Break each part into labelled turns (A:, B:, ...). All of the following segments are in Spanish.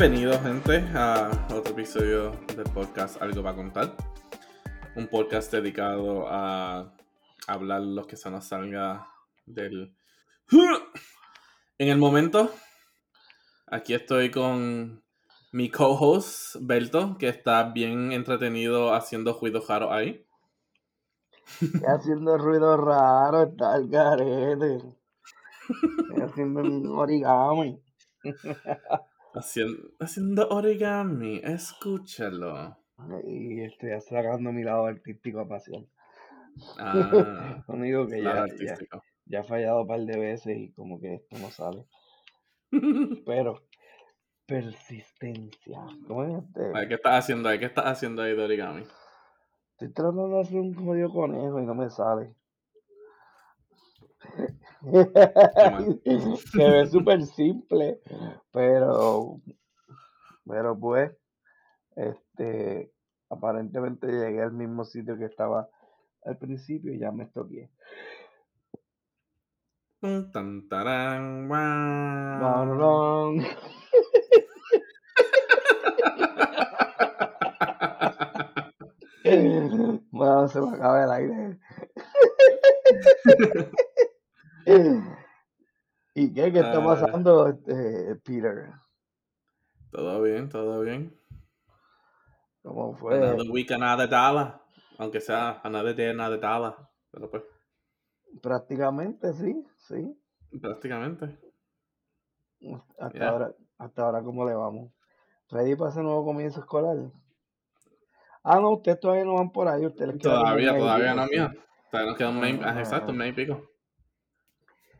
A: Bienvenidos, gente, a otro episodio del podcast Algo para contar. Un podcast dedicado a hablar lo que se nos salga del. En el momento, aquí estoy con mi co-host, Belto, que está bien entretenido haciendo ruido raro ahí.
B: haciendo ruido raro, está el garete. haciendo un origami.
A: Haciendo, haciendo origami, escúchalo.
B: Y estoy sacando mi lado artístico a pasión.
A: Ah,
B: Conmigo que ya, ya, ya he fallado un par de veces y como que esto no sale. Pero, persistencia. ¿Cómo es este?
A: ¿Qué estás haciendo ahí? ¿Qué estás haciendo ahí de origami?
B: Estoy tratando de hacer un jodido conejo y no me sale. Se ve súper simple, pero, pero pues, este, aparentemente llegué al mismo sitio que estaba al principio y ya me estoqué.
A: Tan, tarán, guau.
B: No, no, no. Bueno, se me acaba el aire. ¿Y qué? ¿Qué está
A: Ah.
B: pasando, este, Peter?
A: Todo bien, todo bien.
B: ¿Cómo fue?
A: Another week, another dollar. Aunque sea another day, another dollar. Pero pues,
B: Prácticamente, sí, sí.
A: prácticamente.
B: Hasta ahora, hasta ahora, ¿cómo le vamos? ¿Ready para ese nuevo comienzo escolar? Ah, no, ustedes todavía no van por ahí, ustedes
A: Todavía, todavía no, mía. Todavía nos queda un mes, Ah. exacto, un mes y pico.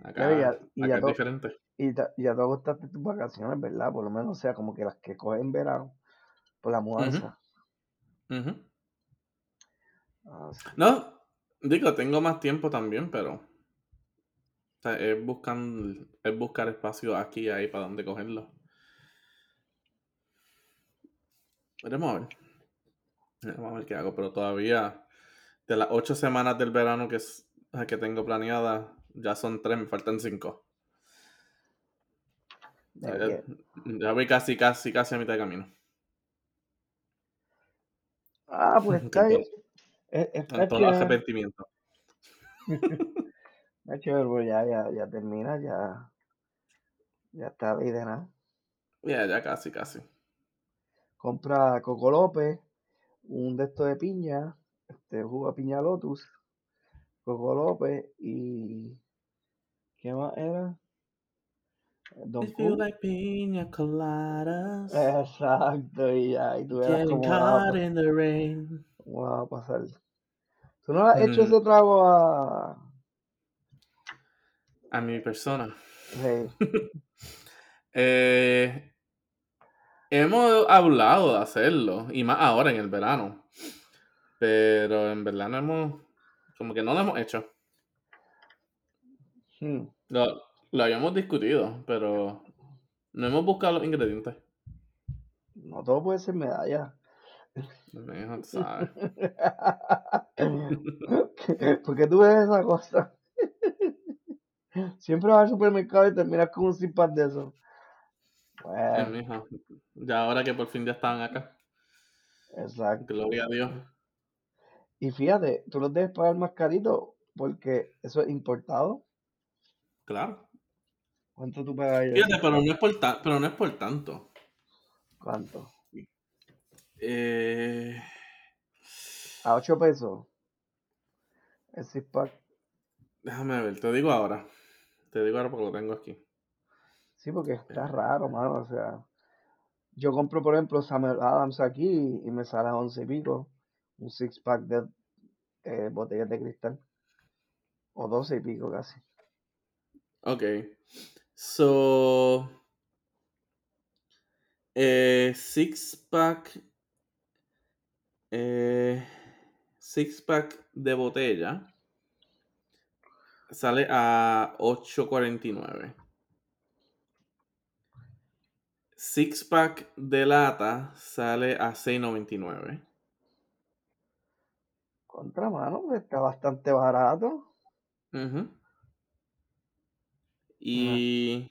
A: Acá,
B: Ya, ya- y
A: acá
B: ya
A: es
B: to-
A: diferente.
B: Y ta- ya te agostaste tus vacaciones, ¿verdad? Por lo menos, o sea, como que las que cogen en verano, por la mudanza. Ah, sí.
A: No, digo, tengo más tiempo también, pero. O sea, es, buscan, es buscar espacio aquí y ahí para donde cogerlo. Veremos a ver. Vamos a ver qué hago, pero todavía de las ocho semanas del verano que, es- que tengo planeadas, ya son tres, me faltan cinco. Ya, ya voy casi, casi, casi a mitad de camino.
B: Ah, pues está, eh, está
A: con todo el
B: chévere.
A: arrepentimiento.
B: Está chévere, ya, ya, ya termina, ya, ya está ahí de nada.
A: Ya, ya casi, casi.
B: Compra Coco López, un de estos de piña, este jugo de piña Lotus, Coco López y ¿qué más era? Don
A: If you
B: Q.
A: like piña coladas,
B: Exacto, y ya, y tú
A: getting caught
B: pa-
A: in the rain.
B: cómo la va a pasar. ¿Tú no le has hecho
A: Mm,
B: ese trago a...
A: a mi persona.
B: Hey,
A: Eh, hemos hablado de hacerlo, y más ahora en el verano. Pero en verdad no hemos, como que no lo hemos hecho.
B: Hmm,
A: Lo, lo habíamos discutido, pero no hemos buscado los ingredientes.
B: no todo puede ser medalla. ¿Por qué tú ves esa cosa? Siempre vas al supermercado y terminas con un pack de eso. Bueno,
A: Ya ahora que por fin ya estaban acá.
B: exacto.
A: Gloria a Dios.
B: Y fíjate, tú los debes pagar más carito porque eso es importado.
A: Claro.
B: ¿Cuánto tú pagas ahí?
A: Fíjate, pero no es por, ta- pero no es por tanto.
B: ¿Cuánto?
A: Eh,
B: A 8 pesos. El six pack.
A: déjame ver, te digo ahora. Te digo ahora porque lo tengo aquí.
B: Sí, porque está raro, mano. O sea, yo compro, por ejemplo, Samuel Adams aquí y me sale a 11 y pico. Un six pack de eh, botellas de cristal. O 12 y pico casi.
A: Ok. So. Eh, six pack. Eh, six pack de botella. Sale a 8.49. Six pack de lata sale a 6.99.
B: Contra mano, pues está bastante barato.
A: Ujú. Y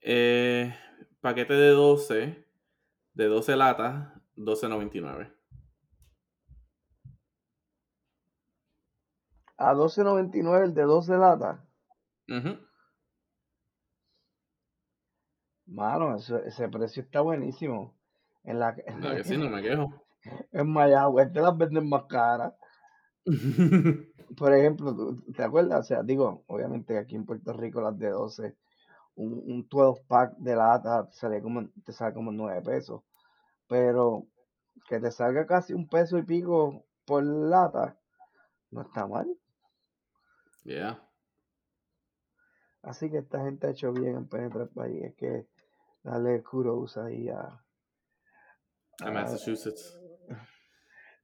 A: eh, paquete de 12, de 12 latas, 12.99.
B: A 12.99 el de 12 latas. Mano, eso- ese precio está buenísimo. En la
A: Claro que sí, no me quejo.
B: en Mayagüez te las venden más caras. Por ejemplo, ¿tú- ¿te acuerdas? O sea, digo, obviamente aquí en Puerto Rico las de 12, un, un 12 pack de lata sale como, te sale como 9 pesos. Pero que te salga casi un peso y pico por lata, no está mal.
A: yeah.
B: Así que esta gente ha hecho bien en penetrar el país. Es que darle kudos ahí a,
A: A
B: a,
A: Massachusetts.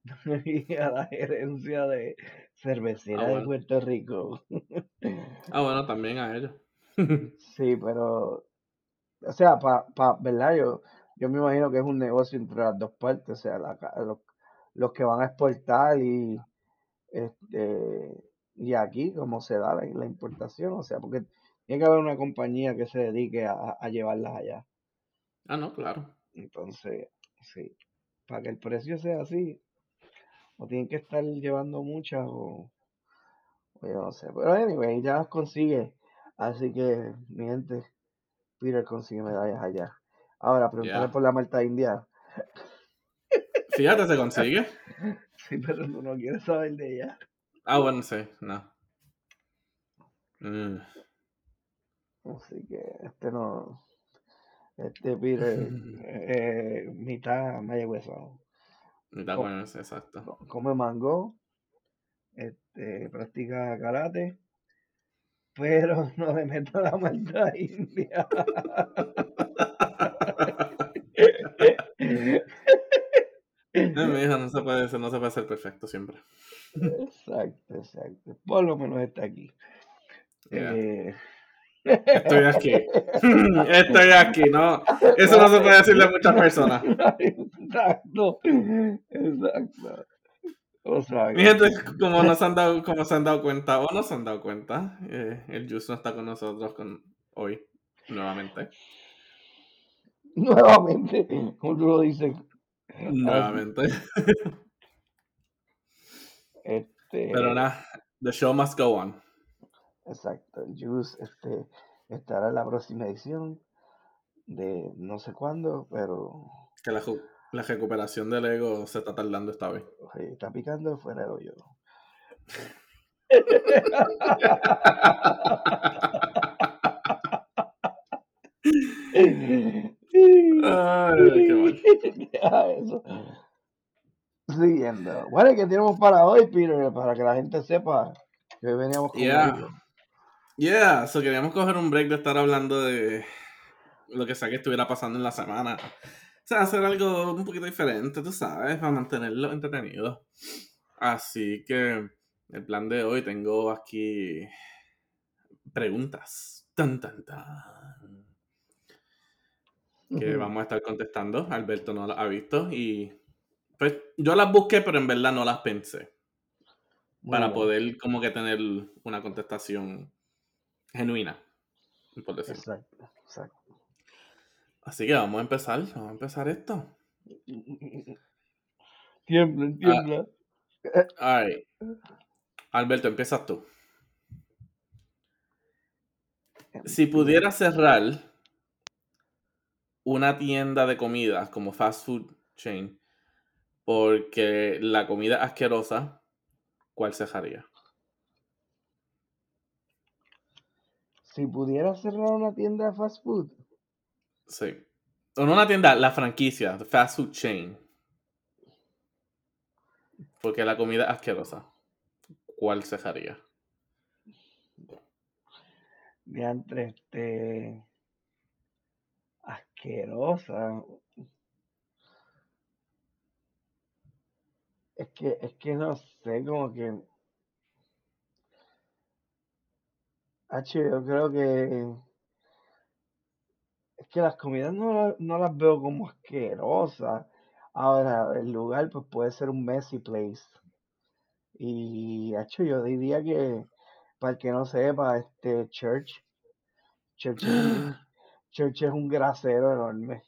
B: y a la gerencia de cervecera
A: Ah,
B: de
A: bueno.
B: Puerto Rico.
A: Ah, bueno, también a ellos.
B: Sí, pero, o sea, pa, pa, ¿verdad? Yo, yo me imagino que es un negocio entre las dos partes, o sea, la los, los que van a exportar y, este, y aquí, como se da la, la importación, o sea, porque tiene que haber una compañía que se dedique a, a llevarlas allá.
A: ah, no, claro.
B: Entonces, sí, para que el precio sea así, o tienen que estar llevando muchas o, o yo no sé. Pero anyway, ya las consigue. Así que, mi gente, Peter consigue medallas allá. Ahora, preguntarle por la Malta India.
A: Fíjate, se consigue.
B: Sí, pero tú no quieres saber de ella.
A: Ah, bueno, sí, no. Mm.
B: Así que este no. Este Peter, eh, mitad mayagüezano.
A: Está Sí, exacto.
B: co- Come mango, este, practica karate, pero no le meto la Malta India.
A: Eh, mi hija, no se puede ser, no se puede ser perfecto siempre.
B: Exacto, exacto. Por lo menos está aquí.
A: Yeah.
B: Eh,
A: Estoy aquí. Estoy aquí, ¿no? Eso no se puede decirle a muchas personas.
B: Exacto, exacto. O sea,
A: Mi gente, como nos han dado, como se han dado cuenta o no se han dado cuenta, eh, el Juice no está con nosotros con, hoy, nuevamente.
B: nuevamente, como tú lo dices,
A: Nuevamente.
B: este,
A: Pero nada, the show must go on.
B: Exacto, el Juice este, estará en la próxima edición de no sé cuándo, pero
A: Que la, recuperación del ego se está tardando esta vez.
B: está picando fuera del hoyo.
A: Ay, qué mal.
B: Deja eso. Siguiendo. Bueno, ¿y ¿qué tenemos para hoy, Peter? Para que la gente sepa que hoy veníamos con
A: Yeah. Yeah, so queríamos coger un break de estar hablando de lo que sea que estuviera pasando en la semana. O sea, hacer algo un poquito diferente, tú sabes, para mantenerlo entretenido. Así que el plan de hoy tengo aquí preguntas. Tan, tan, tan. Que vamos a estar contestando. Alberto no las ha visto y pues yo las busqué, pero en verdad no las pensé.
B: Muy
A: para
B: bien.
A: poder como que tener una contestación genuina, por decirlo.
B: Exacto, exacto.
A: Así que vamos a empezar, vamos a empezar esto.
B: Tiembla, tiembla.
A: Alright. Alberto, empiezas tú. Si pudieras cerrar una tienda de comida como fast food chain porque la comida es asquerosa, ¿cuál cerraría?
B: Si pudiera cerrar una tienda de fast food,
A: Sí. O no una tienda, la franquicia, the fast food chain. Porque la comida es asquerosa. ¿Cuál cerraría?
B: de entre este asquerosa. Es que, es que no sé, como que. H, yo creo que. Es que las comidas no, no las veo como asquerosas. Ahora, el lugar pues puede ser un messy place. Y H, yo diría que, para el que no sepa, este Church. Church es Church es un grasero enorme.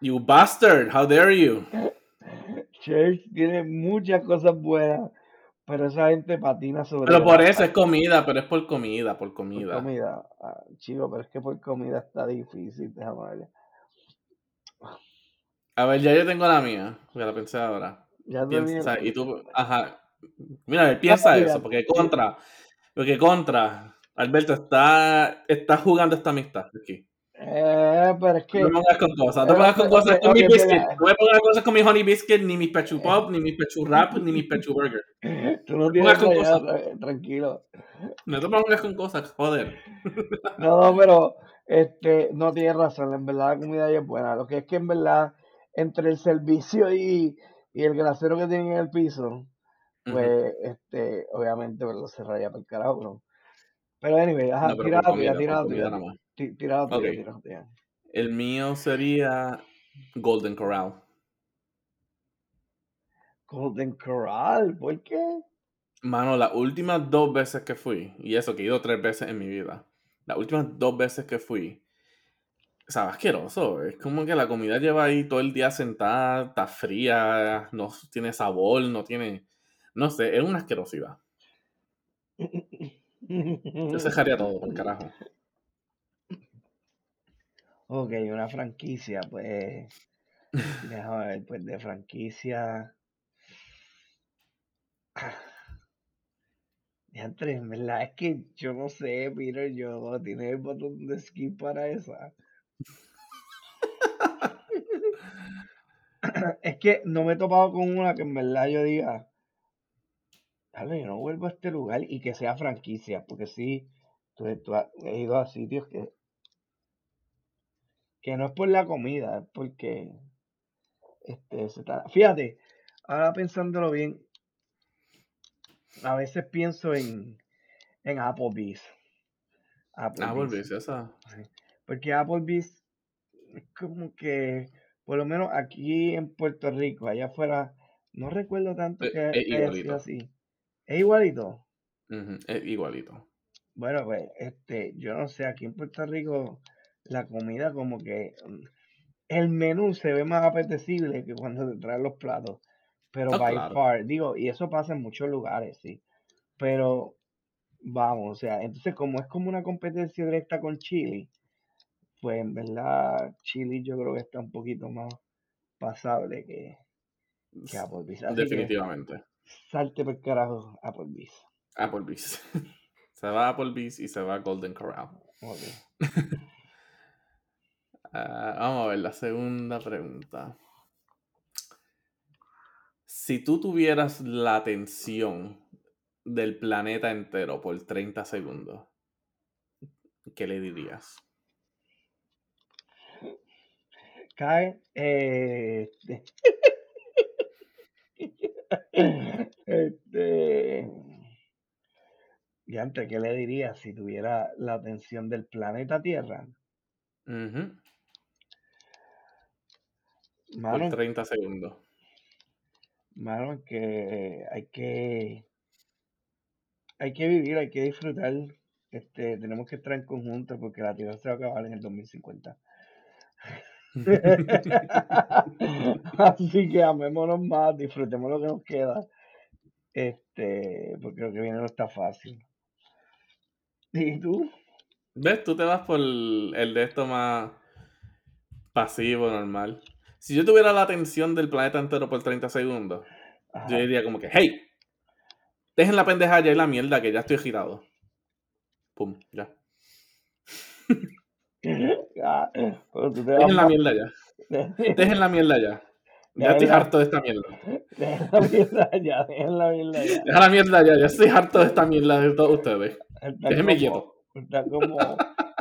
A: You bastard, how dare you?
B: Church tiene muchas cosas buenas, pero esa gente patina sobre.
A: Pero por eso es comida, pero es por comida, por comida.
B: Por comida, ah, chico, pero es que por comida está difícil, déjame ver.
A: A ver, ya yo tengo la mía, porque la pensé ahora.
B: Ya
A: Piensa, y tú, ajá. Mira, piensa eso, porque contra, porque contra, Alberto está, está jugando esta amistad aquí.
B: Eh, pero es que.
A: No me pongas con cosas, no
B: Eh,
A: me pongas con
B: ok,
A: cosas con mis biscuits. No me pongas cosas con mi honey biscuit, ni mis pechu pop, ni mis pechu wrap, ni mis pechu burger.
B: Tú no tienes
A: con cosas.
B: tra- tranquilo.
A: No te pongas con cosas, joder.
B: No, no, pero este, no tienes razón, en verdad la comida ahí es buena. Lo que es que en verdad, entre el servicio y, y el grasero que tienen en el piso, pues, este, obviamente, lo cerraría por el carajo, pero. Pero anyway, ajá,
A: No, pero
B: tira la tuya, tira
A: por
B: la tuya.
A: comida nada más.
B: ti- Tira la tuya,
A: Ok.
B: tira la tuya.
A: El mío sería Golden Corral.
B: Golden Corral, ¿por qué?
A: Mano, las últimas dos veces que fui, y eso que he ido tres veces en mi vida, las últimas dos veces que fui, sabe asqueroso. Es como que la comida lleva ahí todo el día sentada, está fría, no tiene sabor, no tiene. No sé, es una asquerosidad. Yo cejaría todo, por carajo.
B: Ok, una franquicia, pues. Déjame ver, pues de franquicia. Diantre, en verdad, es que yo no sé, Peter, yo tiene el botón de skip para esa. es que no me he topado con una que en verdad yo diga, dale, yo no vuelvo a este lugar y que sea franquicia, porque sí, tú, tú has- he ido a sitios que, que no es por la comida, es porque este, se está- Fíjate, ahora pensándolo bien, a veces pienso en, en Applebee's. Applebee's.
A: volvés, esa.
B: Porque Applebee's es como que, por lo menos aquí en Puerto Rico, allá afuera, no recuerdo tanto
A: Es-
B: que, haya sido así. Es igualito.
A: Ujú, es igualito.
B: Bueno, pues, este, yo no sé, aquí en Puerto Rico la comida como que mm, el menú se ve más apetecible que cuando te traen los platos. Pero
A: Ah,
B: by
A: claro.
B: far, digo, y eso pasa en muchos lugares, sí. Pero vamos, o sea, entonces como es como una competencia directa con Chile, pues en verdad Chile yo creo que está un poquito más pasable que, que Applebee's. Así que
A: Definitivamente.
B: Salte por carajo Applebee's.
A: Applebee's. se va Applebee's y se va a Golden Corral.
B: Ok.
A: Ah, vamos a ver la segunda pregunta. Si tú tuvieras la atención del planeta entero por 30 segundos, ¿qué le dirías?
B: Cae, eh, este, y antes, ¿qué le diría si tuviera la atención del planeta Tierra?
A: Ujú, Por
B: Mano,
A: 30 segundos.
B: mano, que hay que, hay que vivir, hay que disfrutar, este, tenemos que estar en conjunto porque la Tierra se va a acabar en el 2050. Así que amémonos más, disfrutemos lo que nos queda, este, porque lo que viene no está fácil. ¿Y tú?
A: ¿Ves? Tú te vas por el, de esto más pasivo, normal. Si yo tuviera la atención del planeta entero por 30 segundos, yo diría como que, hey, dejen la pendeja ya y la mierda que ya estoy girado. Pum, ya. Dejen la mierda ya. Dejen la mierda ya. Ya
B: Dejen
A: estoy
B: la-
A: harto de esta mierda.
B: Dejen la mierda ya, dejen la mierda ya.
A: Deja la mierda ya. Ya estoy harto de esta mierda de todos ustedes.
B: Está
A: Déjenme
B: como-
A: quieto.
B: Está como,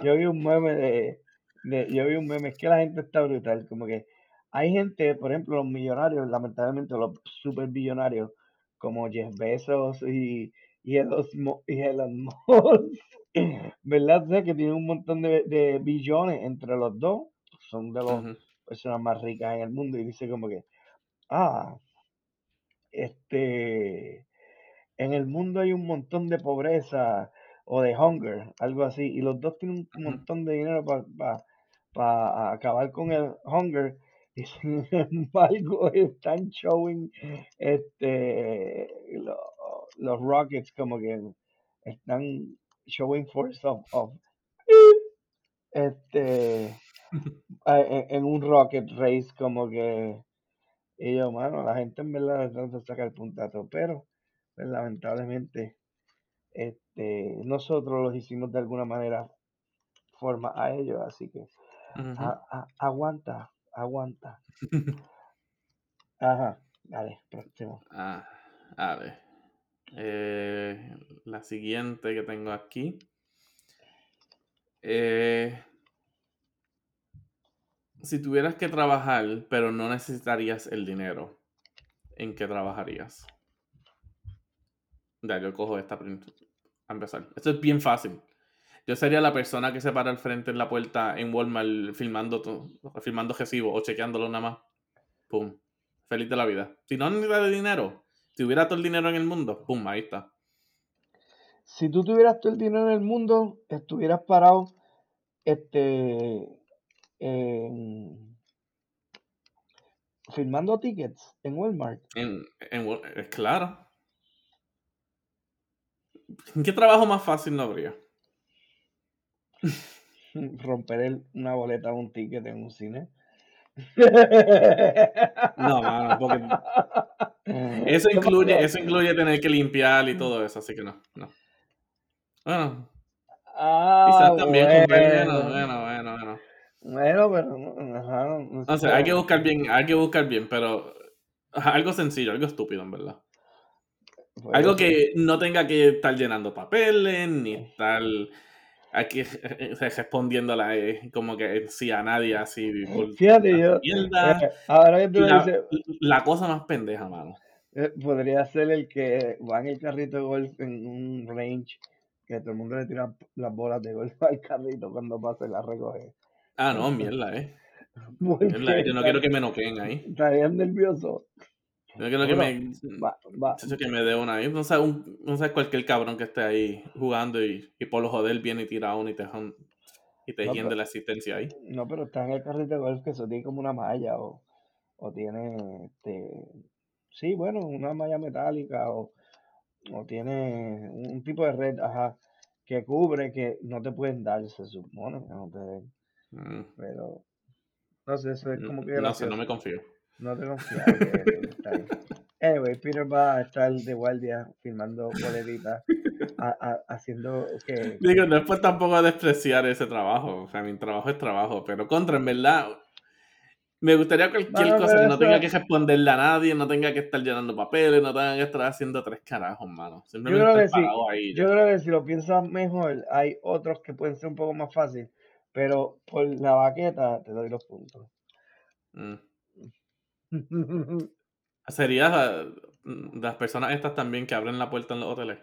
B: yo vi un meme de, de- yo vi un meme, es que la gente está brutal, como que hay gente, por ejemplo, los millonarios, lamentablemente los super billonarios, como Jeff Bezos y, y Elon, y Elon Musk, ¿verdad? O sea, que tienen un montón de, de billones entre los dos, son de las personas más ricas en el mundo, y dice como que, ah, este, en el mundo hay un montón de pobreza o de hunger, algo así, y los dos tienen un montón de dinero para para acabar con el hunger. Y sin embargo están showing este los rockets como que están showing force of, of este en, un rocket race como que y yo mano la gente en verdad trata de sacar el puntato pero pues, lamentablemente este nosotros los hicimos de alguna manera forma a ellos así que aguanta aguanta. Ajá dale próximo.
A: Ah, a ver eh, la siguiente que tengo aquí eh, si tuvieras que trabajar, pero no necesitarías el dinero, ¿en qué trabajarías? Ya, yo cojo esta a empezar. Esto es bien fácil. Yo sería la persona que se para al frente en la puerta en Walmart filmando, filmando recibo o chequeándolo nada más. Pum. Feliz de la vida. Si no necesitas dinero, si hubiera todo el dinero en el mundo, pum, ahí está.
B: Si tú tuvieras todo el dinero en el mundo, estuvieras parado este filmando tickets en Walmart.
A: En, en, claro. ¿En qué trabajo más fácil no habría?
B: Romper una boleta de un ticket en un cine.
A: No, mano, porque eso incluye, eso incluye tener que limpiar y todo eso, así que no, no. Bueno.
B: Ah,
A: quizás también bueno, bueno, bueno, bueno.
B: Bueno, pero ajá, no,
A: o sea, hay que buscar bien, hay que buscar bien, pero algo sencillo, algo estúpido, en verdad. algo que no tenga que estar llenando papeles, ni estar aquí respondiéndola eh, como que sí a nadie así
B: Fíjate yo.
A: Eh,
B: ahora que tú
A: la,
B: dices,
A: la cosa más pendeja, mano.
B: Eh, podría ser el que va en el carrito de golf en un range que todo el mundo le tira las bolas de golf al carrito cuando pasa y la recoge.
A: Ah, no, mierda, eh. Yo no quiero que me noqueen ahí.
B: Estarían nervioso.
A: Yo quiero que me.
B: Va, va.
A: que me dé una ahí. No sé, un, no sé cualquier cabrón que esté ahí jugando y, y por lo joder viene y tira uno y te, y te no, la asistencia ahí.
B: No, pero está en el carrito de golf que eso tiene como una malla o, o tiene. Este, sí, bueno, una malla metálica o, o tiene un tipo de red, ajá, que cubre que no te pueden dar, se supone, no te Mm. Pero, no sé, eso es como que...
A: No sé, no me confío.
B: No te anyway, Peter va a estar de guardia filmando boleritas, haciendo que...
A: Digo, no es pues tampoco despreciar ese trabajo. O sea, mi trabajo es trabajo, pero contra, en verdad... Me gustaría cualquier cosa que no tenga que responderle a nadie, no tenga que estar llenando papeles, no tenga que estar haciendo tres carajos, mano.
B: Yo creo, que sí, yo creo que si lo piensas mejor, hay otros que pueden ser un poco más fáciles pero por la baqueta te doy los puntos. Mm.
A: Sería las personas estas también que abren la puerta en los hoteles.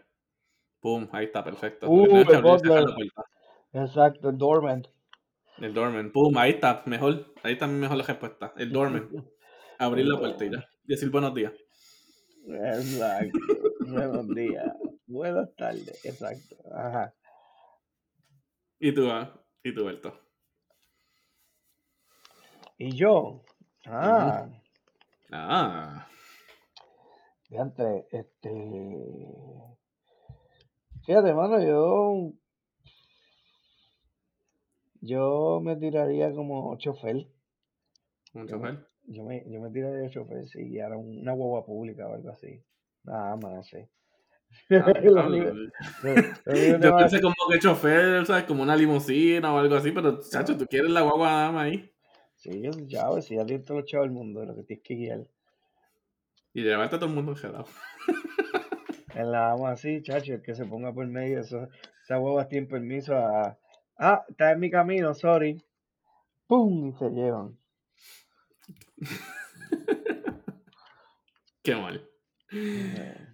A: Pum, ahí está, perfecto.
B: Uh, el Exacto, el doorman.
A: El doorman, pum, ahí está, mejor. Ahí está mejor la respuesta. El doorman. Abrir la puerta y ya. Decir buenos días.
B: Exacto. buenos días. Buenas tardes, exacto. Ajá.
A: ¿Y tú, ah? ¿Y tú,
B: Y yo. Ah.
A: Ah.
B: Fíjate, este. Fíjate, mano, yo. Yo me tiraría como chofer.
A: ¿Un chofer?
B: Yo me, yo me tiraría de chofer si guiara una guagua pública o algo así. Nada más, sí.
A: Ah, yo pensé como que chofer, ¿sabes? Como una limusina o algo así, pero chacho, tú quieres la guagua dama ahí.
B: Sí, yo ya, si ya tienes todos los chavos del mundo, lo que tienes que guiar.
A: Y llevarte a todo el mundo enjedado.
B: En la dama así, chacho, el que se ponga por medio, eso, esa guagua tiene permiso a. Ah, está en mi camino, sorry. ¡Pum! Y se llevan.
A: Qué mal. Eh.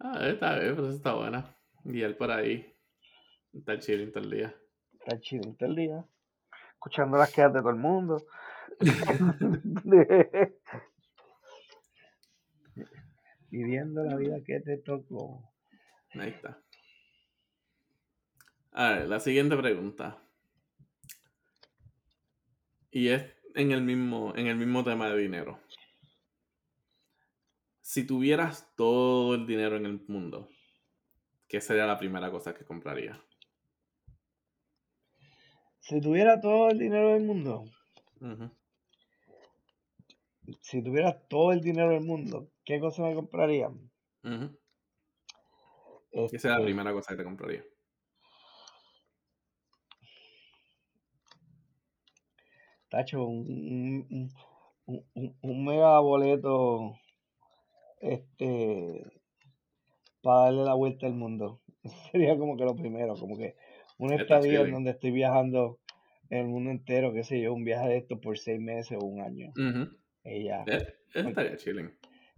A: Ah, está bien, pero está buena. Y él por ahí. Está chilling todo el día.
B: Está chilling todo el día. Escuchando las quejas de todo el mundo. Viviendo la vida que te tocó.
A: Ahí está. A ver, la siguiente pregunta. Y es en el mismo, en el mismo tema de dinero. Si tuvieras todo el dinero en el mundo, ¿qué sería la primera cosa que comprarías?
B: Si tuviera todo el dinero del mundo, si tuviera todo el dinero del mundo, ¿qué cosa me compraría?
A: Ujú. ¿Qué sería la
B: Este,
A: primera cosa que te compraría?
B: tacho, un, un, un- un- un- un mega boleto este para darle la vuelta al mundo. Sería como que lo primero, como que una
A: Está
B: estadía en donde estoy viajando el mundo entero, qué sé yo, un viaje de estos por seis meses o un año.
A: Ujú.
B: Y ya,
A: Eso estaría chilling.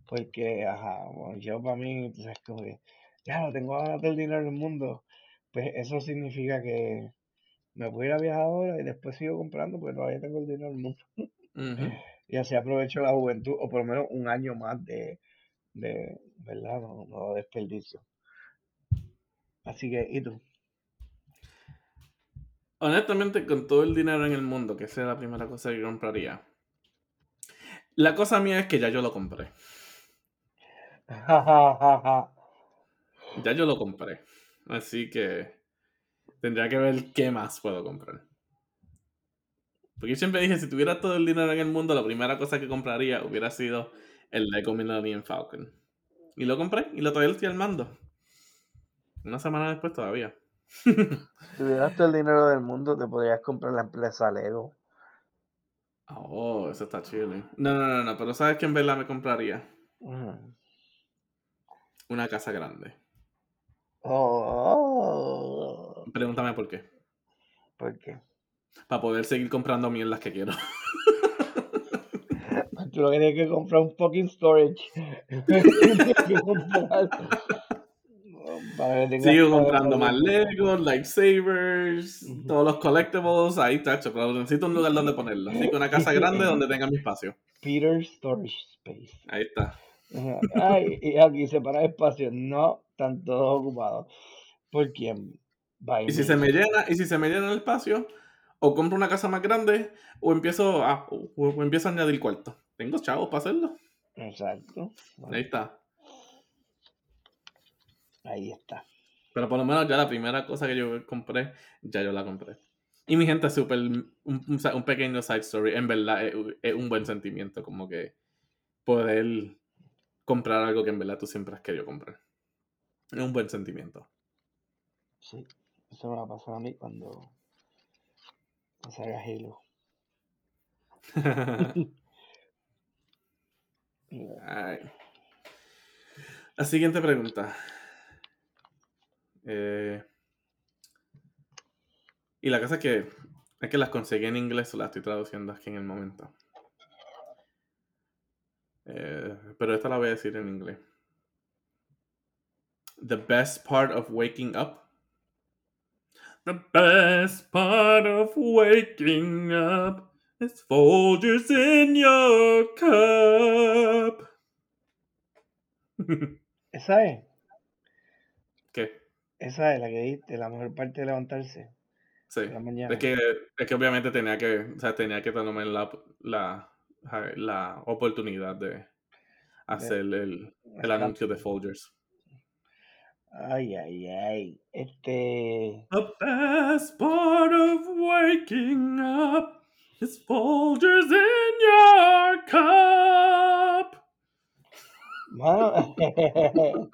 B: Porque, ajá, bueno, yo para mí, tú sabes, como que, ya lo tengo ahora todo el dinero del mundo, pues eso significa que me voy a ir a viajar ahora y después sigo comprando porque todavía tengo el dinero del mundo. Y así aprovecho la juventud, o por lo menos un año más de, de ¿verdad? No, no desperdicio. Así que, ¿y tú?
A: Honestamente, con todo el dinero en el mundo, que sea la primera cosa que compraría. La cosa mía es que ya yo lo compré. Ya yo lo compré. Así que tendría que ver qué más puedo comprar. Porque yo siempre dije, si tuviera todo el dinero en el mundo, la primera cosa que compraría hubiera sido el Lego Millennium Falcon. Y lo compré y lo todavía estoy armando. Una semana después todavía.
B: Si tuvieras todo el dinero del mundo, te podrías comprar la empresa Lego.
A: Oh, eso está chile. No, no, no, no, pero ¿sabes qué en verdad me compraría?
B: Ujú.
A: Una casa grande.
B: Oh,
A: Pregúntame por qué.
B: ¿por qué?
A: Para poder seguir comprando mierdas que quiero.
B: Tú lo que tienes que comprar un fucking storage.
A: Sigo comprando más. Legos, lightsabers, todos los collectibles, ahí tacho, pero necesito un lugar donde ponerlo. Así que una casa grande donde tenga mi espacio.
B: Peter Storage Space.
A: Ahí está.
B: Ay, y aquí separa espacio. No, están todos ocupados. ¿Por quién? By
A: Y si se me llena, y si se me llena el espacio, o compro una casa más grande, o empiezo a, o, o empiezo a añadir cuartos. Tengo chavos para hacerlo.
B: Exacto. Bueno,
A: Ahí está.
B: ahí está.
A: Pero por lo menos ya la primera cosa que yo compré, ya yo la compré. Y mi gente, súper, un, un, un pequeño side story, en verdad es, es un buen sentimiento, como que poder comprar algo que en verdad tú siempre has querido comprar. Es un buen sentimiento.
B: Sí. Eso me va a pasar a mí cuando cuando salga Halo.
A: Ay. La siguiente pregunta. Eh, y la cosa es que es que las conseguí en inglés o las estoy traduciendo aquí en el momento. Eh, pero esta la voy a decir en inglés. The best part of waking up. The best part of waking up is Folgers in your cup.
B: Esa es.
A: ¿Qué?
B: Esa es la que diste, la mejor parte de levantarse
A: Sí.
B: de la mañana.
A: Es que, es que obviamente tenía que, o sea, tenía que tomarme la, la, la oportunidad de hacer el, el
B: Escape.
A: anuncio de Folgers.
B: Ay, ay, ay. Este.
A: The best part of waking up is Folgers in your cup.
B: Mano.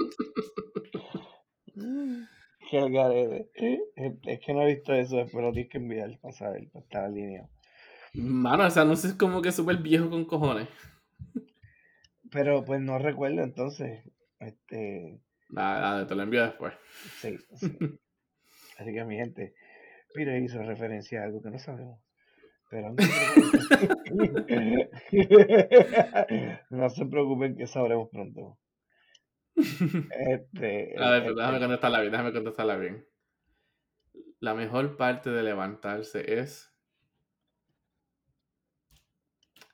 B: Qué. Es que no he visto eso, pero tienes que enviar para saber, para estar alineado.
A: Mano, ese anuncio es como que súper viejo con cojones.
B: Pero pues no recuerdo entonces. Este.
A: Nada, nada, te lo envío después.
B: Sí, sí. Así que mi gente, Peter hizo referencia a algo que no sabemos. Pero no se preocupen. no se preocupen que sabremos pronto. Este,
A: A ver,
B: este,
A: déjame contestarla bien, déjame contestarla bien. La mejor parte de levantarse es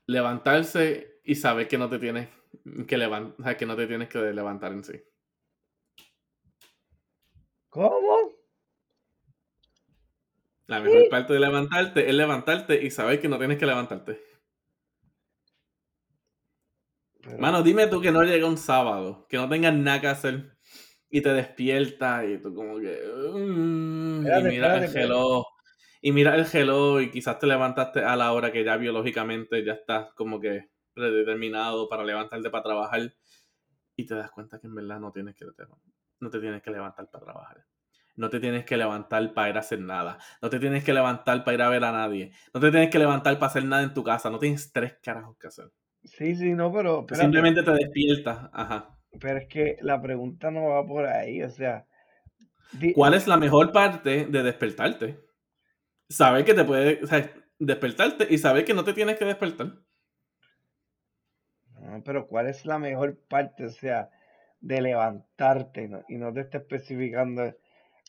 A: levantarse y saber que no te tienes que levantar, que no te tienes que levantar en sí.
B: ¿Cómo?
A: La mejor parte de levantarte es levantarte y saber que no tienes que levantarte. Mano, dime tú que no llega un sábado, que no tengas nada que hacer y te despiertas y tú como que... Mm, y mira el reloj. Y mira el reloj y quizás te levantaste a la hora que ya biológicamente ya estás como que predeterminado para levantarte para trabajar y te das cuenta que en verdad no tienes que no te tienes que levantar para trabajar. No te tienes que levantar para ir a hacer nada. No te tienes que levantar para ir a ver a nadie. No te tienes que levantar para hacer nada en tu casa. No tienes tres carajos que hacer.
B: Sí, sí, no, pero.
A: Simplemente te despiertas. Ajá.
B: Pero es que la pregunta no va por ahí. O sea.
A: ¿Cuál es la mejor parte de despertarte? Saber que te puede. O sea, despertarte y saber que no te tienes que despertar.
B: No, pero ¿cuál es la mejor parte? O sea, de levantarte y no te está especificando.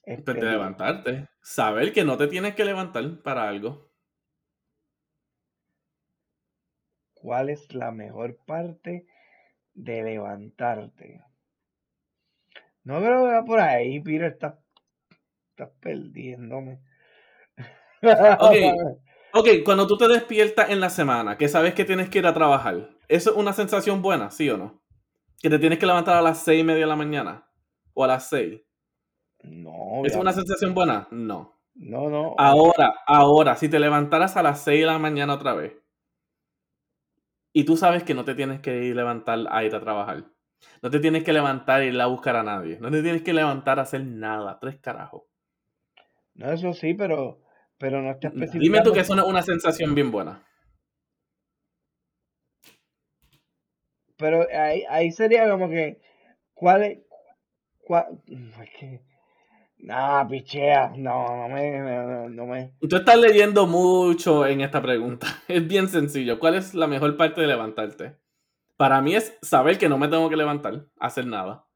A: Este, de levantarte. Saber que no te tienes que levantar para algo.
B: ¿Cuál es la mejor parte de levantarte? No creo que va por ahí, Piro, estás, estás perdiéndome.
A: Ok, ok, cuando tú te despiertas en la semana, que sabes que tienes que ir a trabajar, ¿eso es una sensación buena, sí o no? Que te tienes que levantar a las seis y media de la mañana o a las seis.
B: No.
A: ¿Es una sensación buena? No.
B: No, no.
A: Ahora, ahora, si te levantaras a las seis de la mañana otra vez, y tú sabes que no te tienes que ir levantar a ir a trabajar. No te tienes que levantar e ir a buscar a nadie. No te tienes que levantar a hacer nada. Tres carajos.
B: No, eso sí, pero, pero no está
A: especificando. Dime tú que eso no es una sensación bien buena.
B: Pero ahí, ahí sería como que. ¿Cuál es.? Cuál, es que, Nah, pichea. No, no me, no, me.
A: Tú estás leyendo mucho en esta pregunta. Es bien sencillo. ¿Cuál es la mejor parte de levantarte? Para mí es saber que no me tengo que levantar, hacer nada.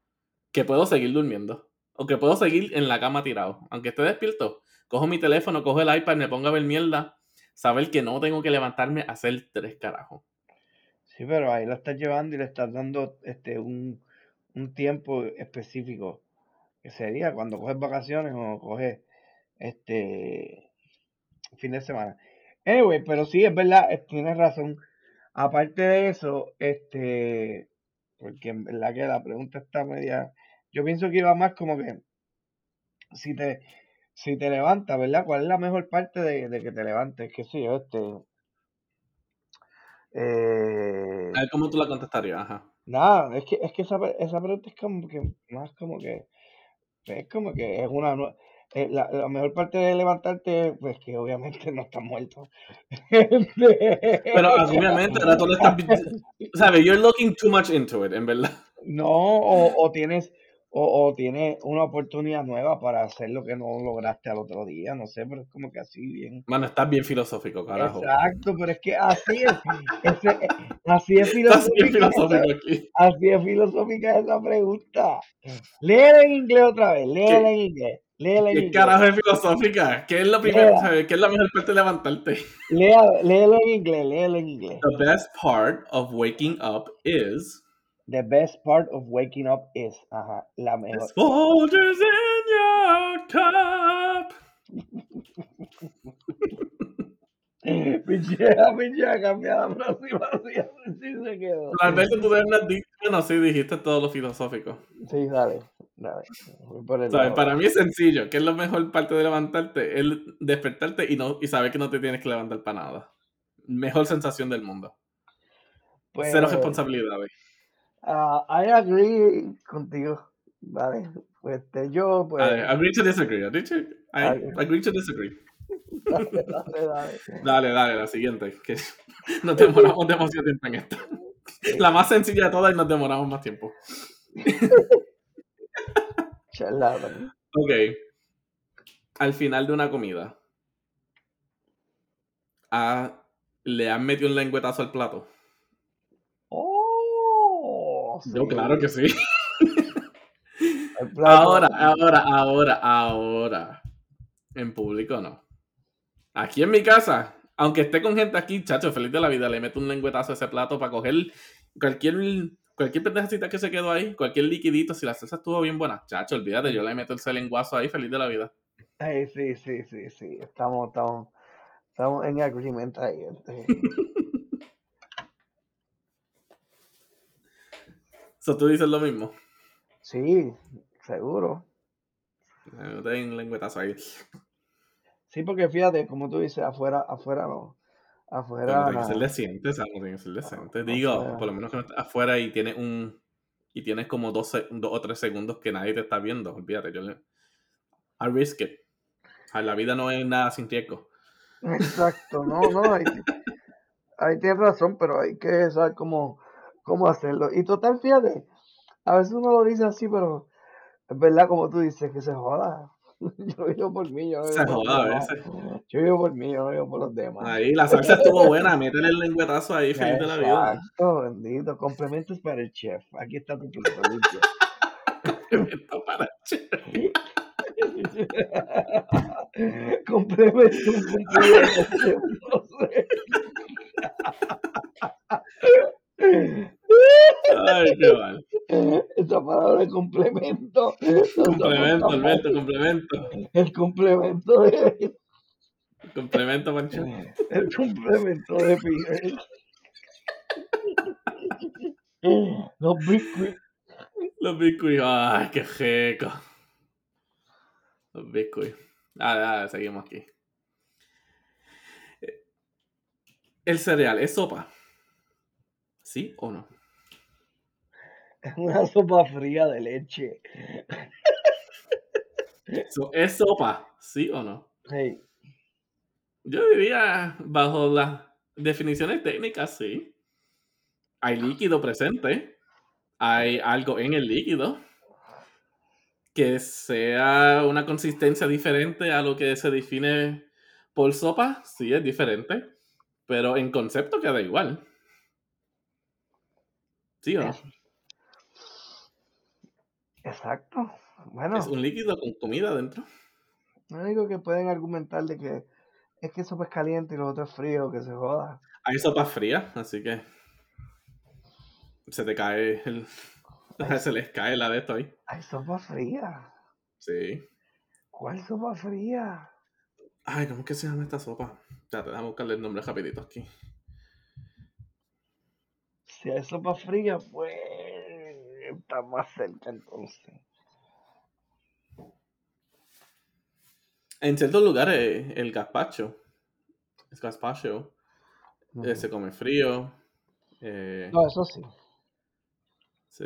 A: Que puedo seguir durmiendo. O que puedo seguir en la cama tirado. Aunque esté despierto. Cojo mi teléfono, cojo el iPad, me pongo a ver mierda. Saber que no tengo que levantarme a hacer tres carajos.
B: Sí, pero ahí lo estás llevando y le estás dando este un, un tiempo específico que sería cuando coges vacaciones o coges este fin de semana. Anyway, pero sí, es verdad, tienes razón. Aparte de eso, este, porque en verdad que la pregunta está media, yo pienso que iba más como que si te, si te levantas, ¿verdad? ¿Cuál es la mejor parte de, que te levantes? Que sí, este.
A: Eh, a ver cómo tú la contestarías, ajá.
B: Nada, es que, es que esa, esa pregunta es como que más como que es como que es una eh, la, la, mejor parte de levantarte pues que obviamente no estás muerto
A: pero obviamente ahora tú le estás sabes you're looking too much into it en verdad
B: no o, o tienes o, o tienes una oportunidad nueva para hacer lo que no lograste al otro día, no sé, pero es como que así bien.
A: Mano, estás bien filosófico, carajo.
B: Exacto, pero es que así es, así es filosófica. Así es filosófica esa pregunta. Léela en inglés otra vez, léela en inglés. Léela en
A: ¿Qué carajo es filosófica? ¿Qué es lo primero? ¿Qué es la mejor parte de levantarte?
B: léelo en inglés, léelo en inglés.
A: The best part of waking up is
B: The best part of waking up is, ajá, la mejor.
A: Soldiers in your cup.
B: Pichea, pichea, cambia la próxima, sí, se quedó.
A: Las veces tú debes dicho, bueno, sí, dijiste todo lo filosófico.
B: Sí, dale, dale.
A: ¿Sabes? Para mí es sencillo, que es la mejor parte de levantarte, el despertarte y, no, y saber que no te tienes que levantar para nada. Mejor sensación del mundo. Pues, Cero responsabilidades.
B: Uh, I agree contigo. Vale, pues este, yo pues.
A: agree to disagree. Agree to, I, agree to disagree. Dale, dale, dale. dale, dale, la siguiente. Que nos demoramos demasiado tiempo en esto. La más sencilla de todas y nos demoramos más tiempo.
B: Charlatan.
A: Ok. Al final de una comida, ¿a, ¿le han metido un lengüetazo al plato? Yo, claro que sí. ahora, ahora, ahora, ahora. En público no. Aquí en mi casa, aunque esté con gente aquí, chacho, feliz de la vida, le meto un lengüetazo a ese plato para coger cualquier, cualquier pendejacita que se quedó ahí, cualquier liquidito, si la salsa estuvo bien buena, chacho, olvídate, yo le meto ese lenguazo ahí, feliz de la vida.
B: Ay, sí, sí, sí, sí. Estamos, estamos, estamos en agreement ahí.
A: So, tú dices lo mismo.
B: Sí, seguro.
A: Eh, No te den lengüetazo ahí.
B: Sí, porque fíjate, como tú dices, afuera, afuera no.
A: Pero
B: Afuera.
A: tiene que ser decente, o sea, no tiene que ser decente. Digo,
B: Afuera.
A: por lo menos que no estés afuera y tienes un. Y tienes como dos, dos o tres segundos que nadie te está viendo. Olvídate, yo le. I risk it. Sea, la vida no es nada sin riesgo.
B: Exacto, no, no, ahí, ahí tienes razón, pero hay que saber cómo, cómo hacerlo. Y total, fíjate, a veces uno lo dice así, pero es verdad, como tú dices, que se joda. Yo vivo por mí, yo no
A: Se
B: vivo por
A: joda a veces.
B: Yo vivo por mí, yo vivo por los demás.
A: Ahí, la salsa estuvo buena. Métele el lengüetazo ahí, feliz de la vida.
B: Exacto, bendito. Complementos para el chef. Aquí está tu plato limpio.
A: Complemento para che.
B: Complemento, un complemento, chef, no sé.
A: Ay, qué mal.
B: Esa palabra de complemento.
A: Complemento, Alberto, complemento.
B: El complemento de.
A: Complemento, Pancho.
B: El complemento de Peter. Los biscuits.
A: Los biscuits. Ay, qué rico. Los biscuits. Ah, ah, seguimos aquí. El cereal, ¿es sopa? ¿Sí o no?
B: Es una sopa fría de leche.
A: So, ¿Es sopa? ¿Sí o no?
B: Hey,
A: Yo diría, bajo las definiciones técnicas, sí. Hay líquido presente. Hay algo en el líquido que sea una consistencia diferente a lo que se define por sopa, sí es diferente, pero en concepto queda igual. ¿Sí o no?
B: Exacto. Bueno,
A: Es un líquido con comida dentro.
B: lo único que pueden argumentar de que es que sopa es caliente y lo otro es frío, que se joda.
A: Hay sopa fría, así que se te cae el... Se les cae la de esto ahí.
B: Hay sopa fría.
A: Sí.
B: ¿Cuál sopa fría?
A: Ay, ¿cómo es que se llama esta sopa? Ya, te déjame buscarle el nombre rapidito aquí.
B: Si hay sopa fría, pues está más cerca entonces.
A: En ciertos lugares, el gazpacho, el gazpacho, eh, se come frío. eh,
B: No, eso sí.
A: sí.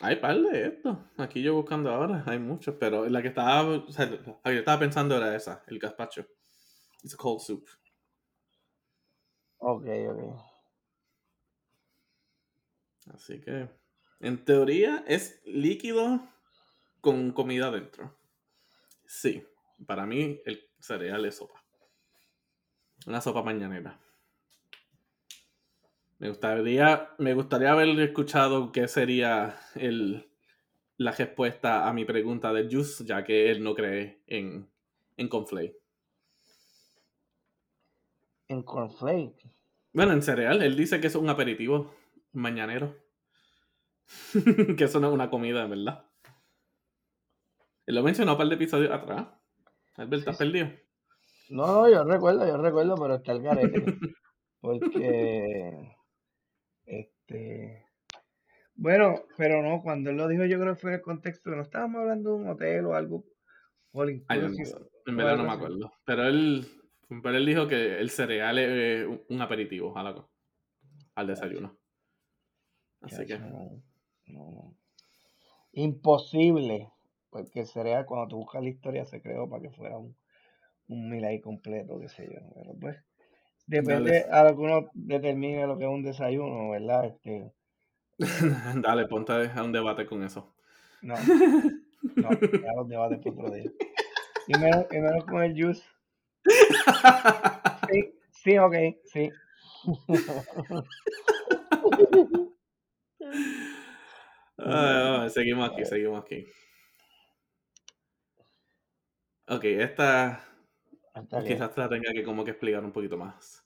A: Hay par de estos. Aquí yo buscando ahora, hay muchos, pero la que estaba, o sea, la que yo estaba pensando era esa, el gazpacho. It's a cold soup.
B: Ok, ok.
A: Así que, en teoría, es líquido con comida dentro. Sí, para mí el cereal es sopa. Una sopa mañanera. Me gustaría, me gustaría haber escuchado qué sería el, la respuesta a mi pregunta de Juice, ya que él no cree en, en conflay.
B: En cornflake.
A: Bueno, en cereal, él dice que es un aperitivo mañanero. que eso no es una comida, verdad. Él lo mencionó un par de episodios atrás. Albert, ¿estás perdido?
B: No, no, yo recuerdo, yo recuerdo, pero está el garete. Porque, este, bueno, pero no, cuando él lo dijo yo creo que fue en el contexto que no estábamos hablando de un hotel o algo
A: Ay. En verdad no me acuerdo. Pero él, pero él dijo que el cereal es un- aperitivo a la- al desayuno. Así que,
B: no. Imposible, porque el cereal cuando tú buscas la historia se creó para que fuera un, un ahí completo, qué sé yo, pero pues depende
A: dale,
B: a lo que uno determine lo que es un desayuno, ¿verdad? Este,
A: dale, ponte a un debate con eso.
B: no, no, ya los debates por otro día. Y menos, y menos con el juice. Sí, sí, ok, sí.
A: Ay, ay, seguimos aquí, seguimos aquí. Ok, esta
B: que,
A: quizás te la tenga que como que explicar un poquito más.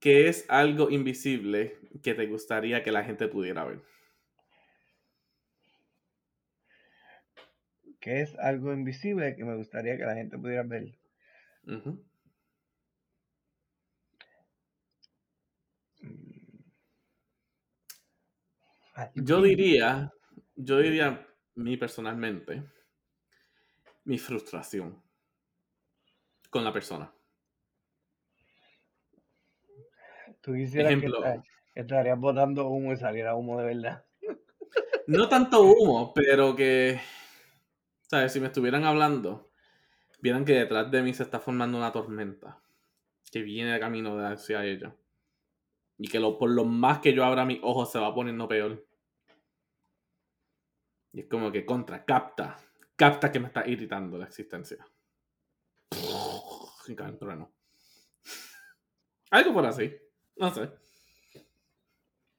A: ¿Qué es algo invisible que te gustaría que la gente pudiera ver?
B: ¿Qué es algo invisible que me gustaría que la gente pudiera ver?
A: Ujú. Yo diría, yo diría, mí personalmente, mi frustración con la persona.
B: Tú quisieras
A: Ejemplo.
B: que esta- estarías botando humo y saliera humo de verdad.
A: No tanto humo, pero que, ¿sabes? Si me estuvieran hablando, vieran que detrás de mí se está formando una tormenta que viene de camino hacia ellos. Y que lo, por lo más que yo abra mis ojos se va poniendo peor. Y es como que contra, capta, capta que me está irritando la existencia. Y cae el trueno. Algo por así. No sé.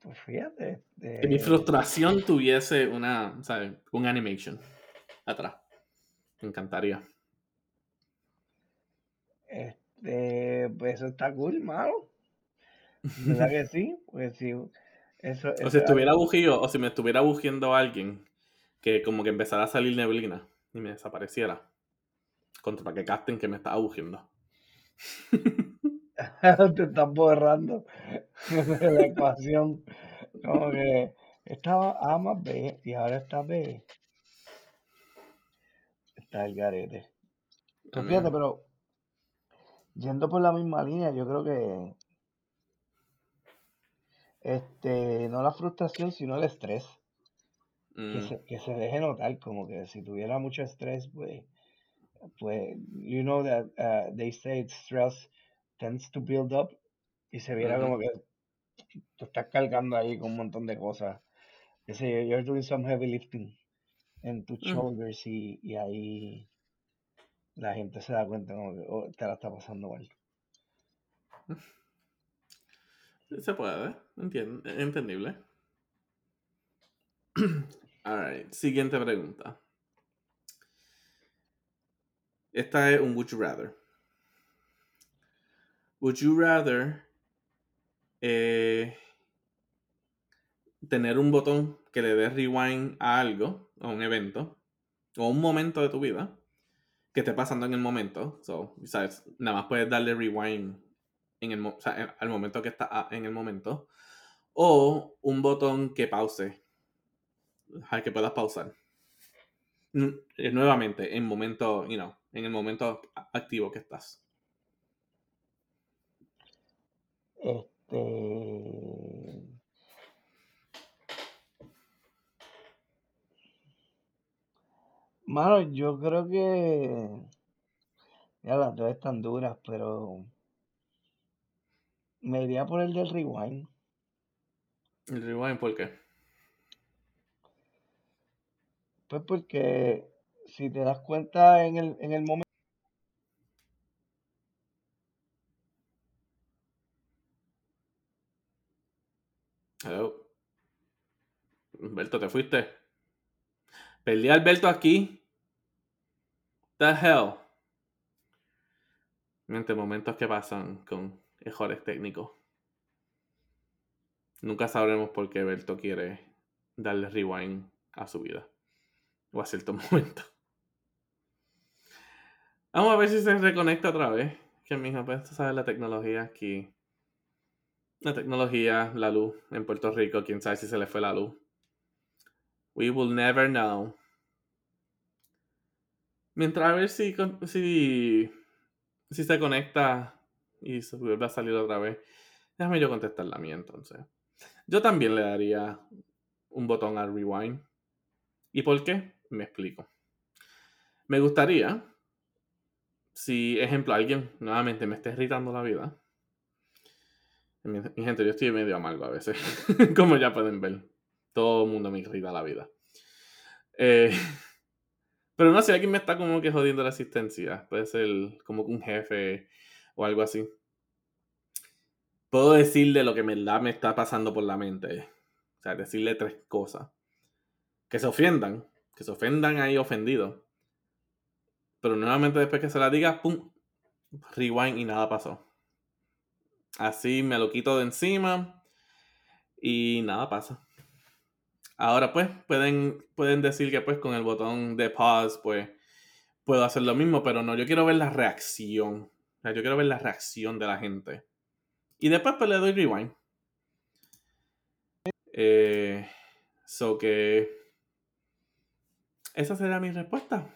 B: Pues fíjate.
A: Que mi
B: eh,
A: frustración tuviese una, ¿sabes? Un animation atrás. Me encantaría.
B: Este, pues eso está cool, mano. ¿Verdad que sí? Pues sí. Eso,
A: O si
B: es
A: estuviera bugido, o si me estuviera bugiendo alguien que como que empezara a salir neblina y me desapareciera. Contra para que capten que me estaba bugiendo.
B: te estás borrando de la ecuación. Como que estaba A más B y ahora está B. Está el garete. Fíjate, pero yendo por la misma línea, yo creo que este, no la frustración, sino el estrés. Que
A: Mm,
B: se, que se deje notar, como que si tuviera mucho estrés, pues, pues, you know that uh, they say stress tends to build up y se viera como que tú estás cargando ahí con un montón de cosas. Que sé yo, you're doing some heavy lifting en tus
A: Mm.
B: shoulders y, y ahí la gente se da cuenta como que oh, te la está pasando mal.
A: Se puede, entendible. Alright, siguiente pregunta. Esta es un would you rather. Would you rather eh, tener un botón que le dé rewind a algo, a un evento, o a un momento de tu vida que esté pasando en el momento? So, ¿sabes? Nada más puedes darle rewind en el, o sea, al momento que está a- en el momento. O un botón que pause. Al que puedas pausar. Eh, Nuevamente, en momento, you know, en el momento activo que estás.
B: Este. Yo creo que. Ya las dos están duras, pero. Me iría por el del rewind.
A: El rewind, ¿por qué?
B: Pues porque si te das cuenta en el, en el momento.
A: Hello. Alberto, ¿te fuiste? Perdí a Alberto aquí. The hell. Mente, momentos que pasan con errores técnicos. Nunca sabremos por qué Alberto quiere darle rewind a su vida. O a cierto momento. Vamos a ver si se reconecta otra vez. Que mija, pues tú sabes la tecnología aquí. La tecnología, la luz en Puerto Rico, quién sabe si se le fue la luz. We will never know. Mientras a ver si, si, si se conecta y se vuelve a salir otra vez. Déjame yo contestar la mía entonces. Yo también le daría un botón al rewind. ¿Y por qué? Me explico. Me gustaría, si, ejemplo, alguien nuevamente me está irritando la vida. Mi, gente, yo estoy medio amargo a veces. Como ya pueden ver. Todo el mundo me irrita la vida. Eh, pero no sé, alguien me está como que jodiendo la existencia. Puede ser como que un jefe o algo así. Puedo decirle lo que verdad me está pasando por la mente. O sea, decirle tres cosas. Que se ofendan. Que se ofendan ahí ofendidos. Pero nuevamente después que se la diga, ¡pum! Rewind y nada pasó. Así me lo quito de encima y nada pasa. Ahora pues pueden, pueden decir que pues con el botón de pause pues puedo hacer lo mismo, pero no, yo quiero ver la reacción. Yo quiero ver la reacción de la gente. Y después pues le doy rewind. Eh, so que esa será mi respuesta.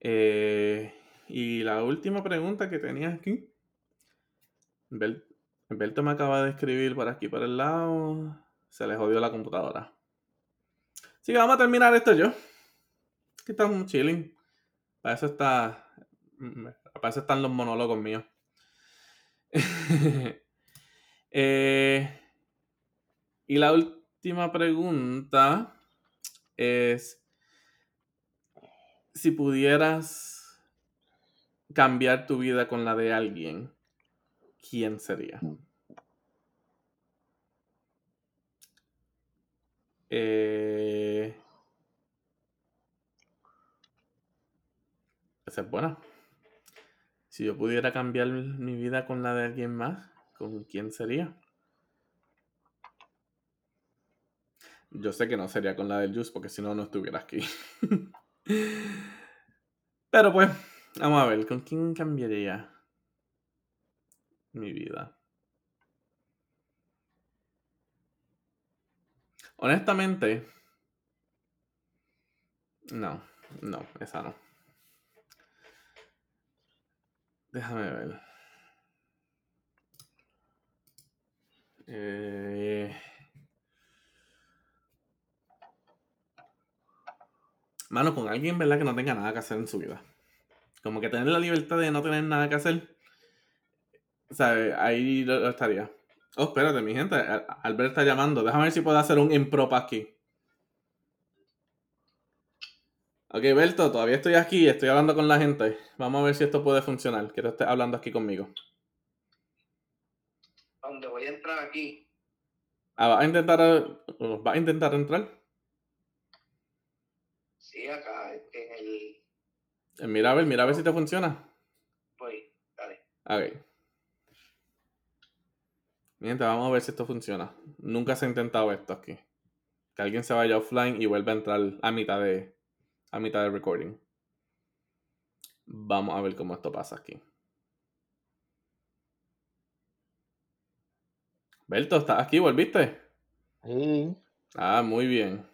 A: Eh, y la última pregunta que tenía aquí. Alberto me acaba de escribir por aquí por el lado. Se le jodió la computadora. Así que vamos a terminar esto yo. Aquí estamos chilling. Para eso está. Para eso están los monólogos míos. Eh, y la última pregunta es si pudieras cambiar tu vida con la de alguien, ¿quién sería? Eh, esa es buena. Si yo pudiera cambiar mi vida con la de alguien más, ¿con quién sería? Yo sé que no sería con la del Juice porque si no, no estuviera aquí. Pero pues, vamos a ver, ¿con quién cambiaría mi vida? Honestamente, no, no, esa no. Déjame ver. Eh... mano, con alguien, ¿verdad? Que no tenga nada que hacer en su vida. Como que tener la libertad de no tener nada que hacer. Sea, ahí lo, estaría. Oh, espérate, mi gente. Albert está llamando. Déjame ver si puedo hacer un improp aquí. Ok, Berto, todavía estoy aquí, estoy hablando con la gente. Vamos a ver si esto puede funcionar. Quiero estar hablando aquí conmigo.
C: ¿Dónde voy a entrar aquí?
A: Ah, ¿va a intentar, va a intentar entrar?
C: Sí, acá, en el...
A: Eh, mira a ver, mira a ver si te funciona.
C: Voy, dale.
A: Ok. Mientras, vamos a ver si esto funciona. Nunca se ha intentado esto aquí. Que alguien se vaya offline y vuelva a entrar a mitad de, a mitad de recording. Vamos a ver cómo esto pasa aquí. Berto, ¿estás aquí? ¿Volviste?
B: Sí.
A: Ah, muy bien.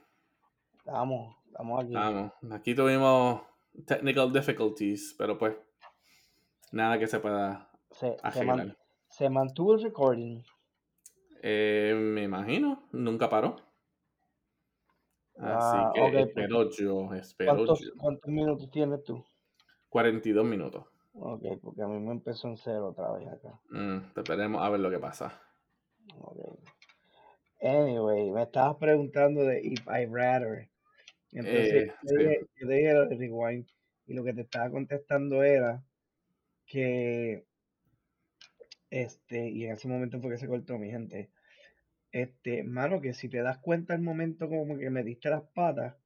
B: Estamos. Estamos aquí.
A: Vamos, aquí tuvimos technical difficulties, pero pues nada que se pueda
B: se, se, mantuvo el recording.
A: Eh, me imagino, nunca paró. Así ah, que pues. espero yo, espero
B: ¿Cuántos,
A: yo.
B: ¿Cuántos minutos tienes tú?
A: 42 minutos.
B: Ok, porque a mí me empezó en cero otra vez acá.
A: Mm, esperemos a ver lo que pasa.
B: Okay. Anyway, me estabas preguntando de If I Rather. Entonces, eh, yo, dije, yo de rewind y lo que te estaba contestando era que, este, y en ese momento fue que se cortó mi gente, este, mano, que si te das cuenta el momento como que me diste las patas,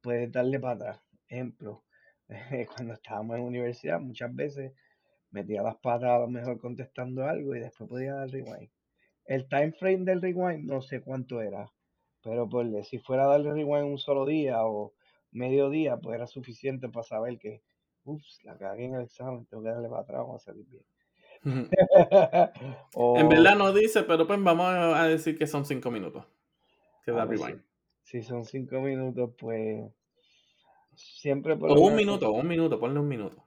B: puedes darle patas. Ejemplo, cuando estábamos en universidad, muchas veces metía las patas a lo mejor contestando algo y después podía dar rewind. El time frame del rewind no sé cuánto era, pero pues si fuera a darle rewind un solo día o medio día, pues era suficiente para saber que, ups, la cagué en el examen, tengo que darle para atrás, vamos a salir bien.
A: En verdad no dice, pero pues vamos a decir que son cinco minutos. Que da
B: pues
A: rewind.
B: Si, son cinco minutos, pues siempre
A: por O un minuto, un minuto, ponle un minuto.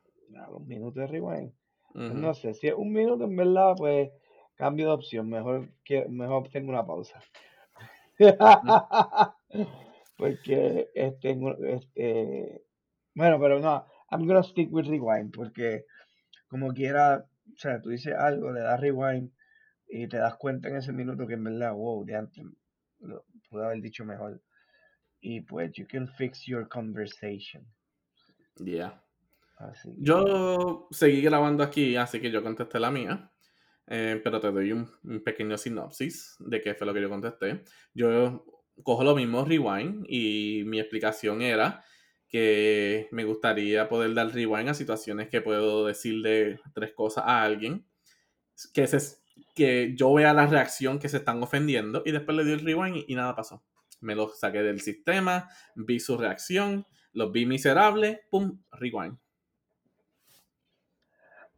B: un minuto de rewind. Pues no sé, si es un minuto en verdad, pues cambio de opción, mejor que mejor tengo una pausa. porque este, este, bueno, pero no, I'm gonna stick with rewind porque como quiera, o sea, tú dices algo, le das rewind y te das cuenta en ese minuto que en verdad, wow, de antes lo pude haber dicho mejor. Y pues, you can fix your conversation.
A: Yeah. Yo seguí grabando aquí, así que yo contesté la mía. Eh, pero te doy un, pequeño sinopsis de qué fue lo que yo contesté. Yo cojo lo mismo rewind y mi explicación era que me gustaría poder dar rewind a situaciones que puedo decirle tres cosas a alguien que se, que yo vea la reacción que se están ofendiendo y después le di el rewind y, y nada pasó. Me lo saqué del sistema, vi su reacción, los vi miserables, pum, rewind.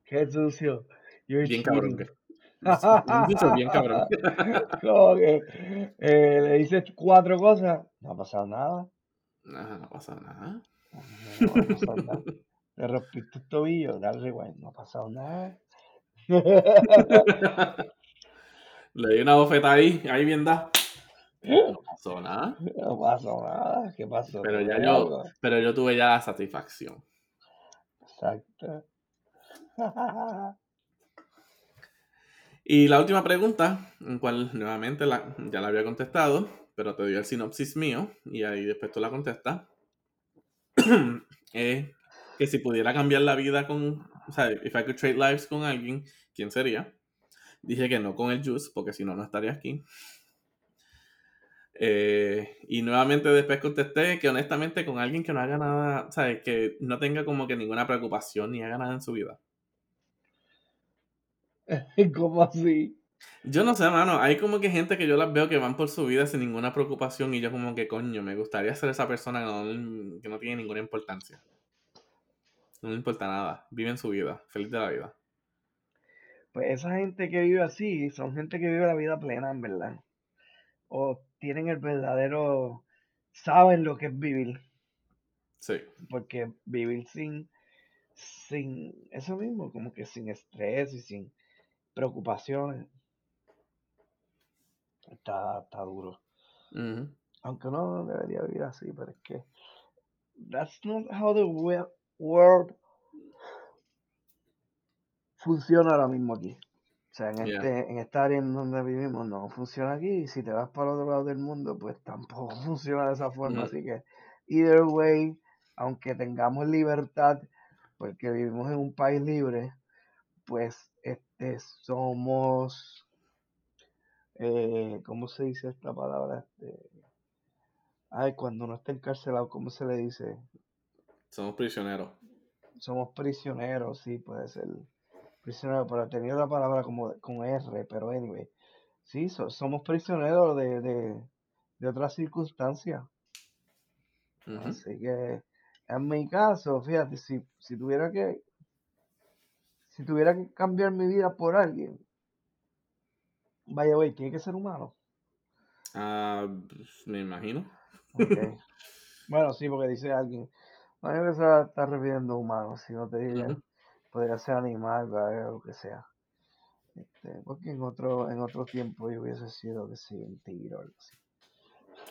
B: Qué sucio. You're
A: Bien cabrón. bien cabrón.
B: Como que eh, le dices cuatro cosas, no ha pasado nada.
A: No pasa nada.
B: No, no ha pasado nada. Le rompiste el tobillo, dale rewind, no ha pasado nada.
A: Le di una bofeta ahí, ahí bien da. No pasó nada.
B: No pasó nada. ¿Qué pasó?
A: Pero ya
B: ¿Tuve
A: yo-? Pero yo tuve ya la satisfacción.
B: Exacto.
A: Y la última pregunta, en cual nuevamente la- ya la había contestado, pero te doy el sinopsis mío y ahí después tú la contestas. es que si pudiera cambiar la vida con, o sea, if I trade lives con alguien, ¿quién sería? Dije que no con el Juice, porque si no, no estaría aquí. Eh, y nuevamente después contesté que honestamente con alguien que no haga nada, ¿sabes? Que no tenga como que ninguna preocupación ni haga nada en su vida.
B: ¿Cómo así?
A: Yo no sé, mano. Hay como que gente que yo las veo que van por su vida sin ninguna preocupación y yo como que, coño, me gustaría ser esa persona que no, que no tiene ninguna importancia. No le importa nada. Viven su vida. Feliz de la vida.
B: Pues esa gente que vive así son gente que vive la vida plena, en verdad. O tienen el verdadero, saben lo que es vivir.
A: Sí.
B: Porque vivir sin, sin eso mismo, como que sin estrés y sin preocupaciones, está, está duro. Aunque uno debería vivir así, pero es que that's not how the world funciona ahora mismo aquí. O sea, en,
A: Yeah.
B: este, en esta área en donde vivimos no funciona aquí. Y si te vas para el otro lado del mundo, pues tampoco funciona de esa forma. Así que, either way, aunque tengamos libertad, porque vivimos en un país libre, pues este somos, eh, ¿cómo se dice esta palabra? Este, ay, cuando uno está encarcelado, ¿cómo se le dice?
A: Somos prisioneros.
B: Somos prisioneros, sí, puede ser prisionero, pero tenía otra palabra como con R, pero anyway, sí, so- somos prisioneros de, de, de otras circunstancias. Así que, en mi caso, fíjate, si, si tuviera que, si tuviera que cambiar mi vida por alguien, vaya, güey, tiene que ser humano.
A: Ah, me imagino.
B: Ok. Bueno, sí, porque dice alguien. No, creo que se está refiriendo a humanos, si no te diría, podría ser animal, ¿verdad? lo que sea. Este, porque en otro, en otro tiempo yo hubiese sido, que sí, un tigre o algo así.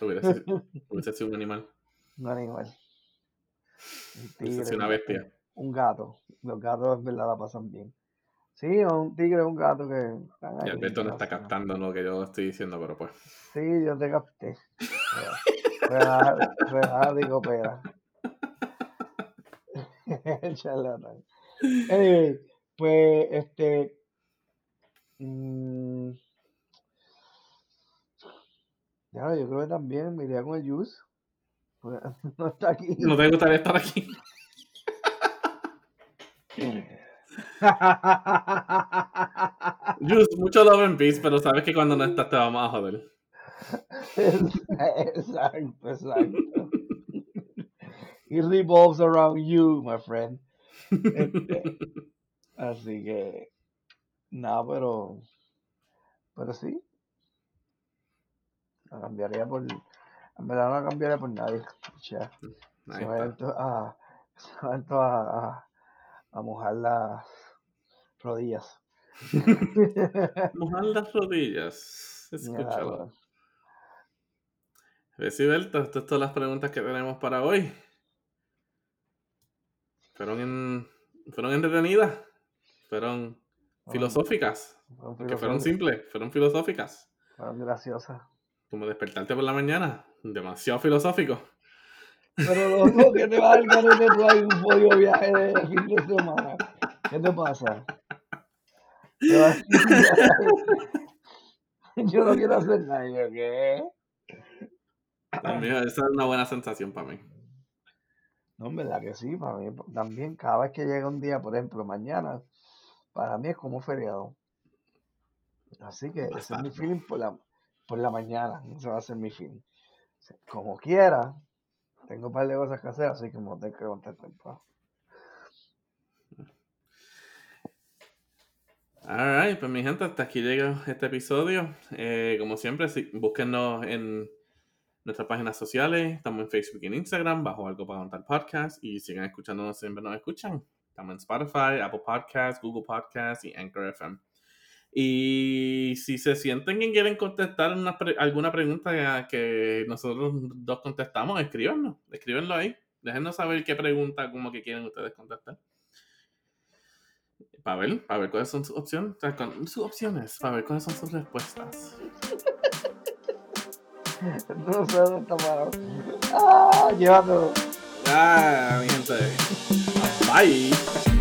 A: Hubiese sido, hubiese sido un animal.
B: Un animal. Un
A: Hubiese
B: tigre,
A: sido una
B: un-
A: bestia.
B: un gato. Los gatos en verdad la pasan bien. Sí, un tigre o un gato que están
A: Y
B: ahí.
A: Alberto no está captando lo que yo estoy diciendo, pero pues.
B: Sí, yo te capté. Real, real, digo, pera. Charlatán. Anyway, pues, este. mm, ya, yo creo que también me iría con el Juice. Pues, no está aquí.
A: No te gustaría estar aquí. Just, mucho love and peace, pero sabes que cuando no estás te vamos a joder.
B: exacto, exacto. It revolves around you, my friend. Este, así que, nada, pero, pero sí. La cambiaría por, en verdad no la cambiaría por nadie. Ya,
A: Ahí
B: se to- a, a, a, mojar las rodillas.
A: Mojar las rodillas. Escúchalo.
B: Mira,
A: Recibelto, estas son todas las preguntas que tenemos para hoy. Fueron, en, fueron entretenidas, fueron filosóficas,
B: fueron
A: que fueron simples, fueron filosóficas.
B: fueron graciosas.
A: Como despertarte por la mañana, demasiado filosófico.
B: Pero loco, ¿qué te va a dar de tú ahí un pollo viaje de fin de semana? ¿Qué te pasa? Te vas- Yo no quiero hacer nada. ¿Yo qué?
A: También esa es una buena sensación para mí.
B: No, en verdad que sí, para mí también. Cada vez que llega un día, por ejemplo, mañana, para mí es como feriado. Así que ese es mi feeling por la, por la mañana. Ese va a ser mi feeling. Como quiera, tengo un par de cosas que hacer, así que me voy a tener que levantar temprano.
A: Alright, pues mi gente, hasta aquí llega este episodio. Eh, como siempre, sí, búsquenos en nuestras páginas sociales. Estamos en Facebook y en Instagram, bajo algo para contar podcast. Y sigan escuchándonos siempre nos escuchan. Estamos en Spotify, Apple Podcasts, Google Podcasts y Anchor FM. Y si se sienten que quieren contestar una pre- alguna pregunta que nosotros dos contestamos, escríbanos. Escríbenlo ahí. Déjenos saber qué pregunta como que quieren ustedes contestar. Para ver, para ver cuáles son sus opciones. sus opciones, para ver cuáles son sus respuestas.
B: No sé dónde está. ¡Ah! Llévatelo.
A: Ah, mi gente. Bye.